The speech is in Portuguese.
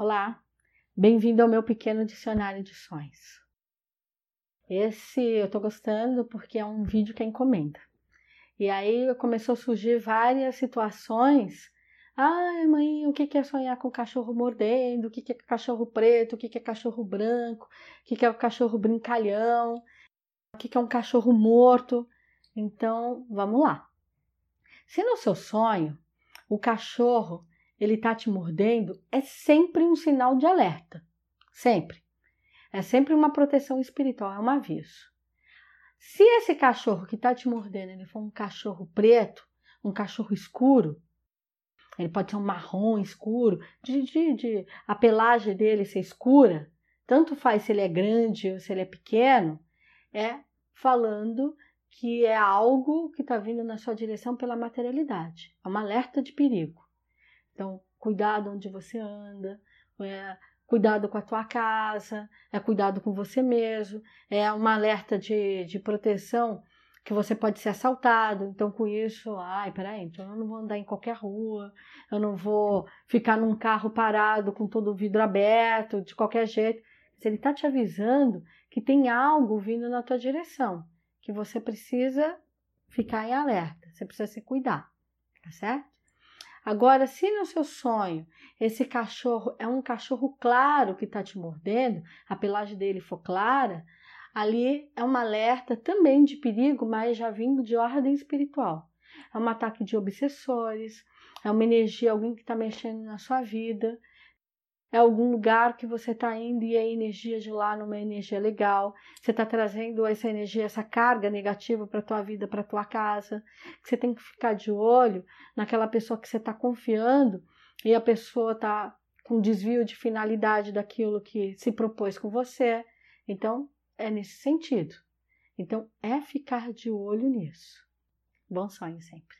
Olá, bem-vindo ao meu pequeno dicionário de sonhos. Esse eu tô gostando porque é um vídeo que é encomenda. E aí começou a surgir várias situações. Ai, mãe, o que é sonhar com cachorro mordendo? O que é cachorro preto? O que é cachorro branco? O que é o cachorro brincalhão? O que é um cachorro morto? Então, vamos lá. Se no seu sonho o cachorro ele tá te mordendo, é sempre um sinal de alerta. Sempre. É sempre uma proteção espiritual, é um aviso. Se esse cachorro que está te mordendo ele for um cachorro preto, um cachorro escuro, ele pode ser um marrom escuro, de, de, de, a pelagem dele ser escura, tanto faz se ele é grande ou se ele é pequeno, é falando que é algo que está vindo na sua direção pela materialidade. É um alerta de perigo. Então, cuidado onde você anda, é, cuidado com a tua casa, é cuidado com você mesmo, é uma alerta de, de proteção que você pode ser assaltado. Então, com isso, ai, peraí, então eu não vou andar em qualquer rua, eu não vou ficar num carro parado com todo o vidro aberto, de qualquer jeito. Ele está te avisando que tem algo vindo na tua direção, que você precisa ficar em alerta, você precisa se cuidar, tá certo? Agora, se no seu sonho esse cachorro é um cachorro claro que está te mordendo, a pelagem dele for clara, ali é um alerta também de perigo, mas já vindo de ordem espiritual. É um ataque de obsessores, é uma energia, alguém que está mexendo na sua vida, é algum lugar que você está indo e a energia de lá não é energia legal. Você está trazendo essa energia, essa carga negativa para a tua vida, para a tua casa. Você tem que ficar de olho naquela pessoa que você está confiando e a pessoa está com desvio de finalidade daquilo que se propôs com você. Então, é nesse sentido. Então, é ficar de olho nisso. Bom sonho sempre.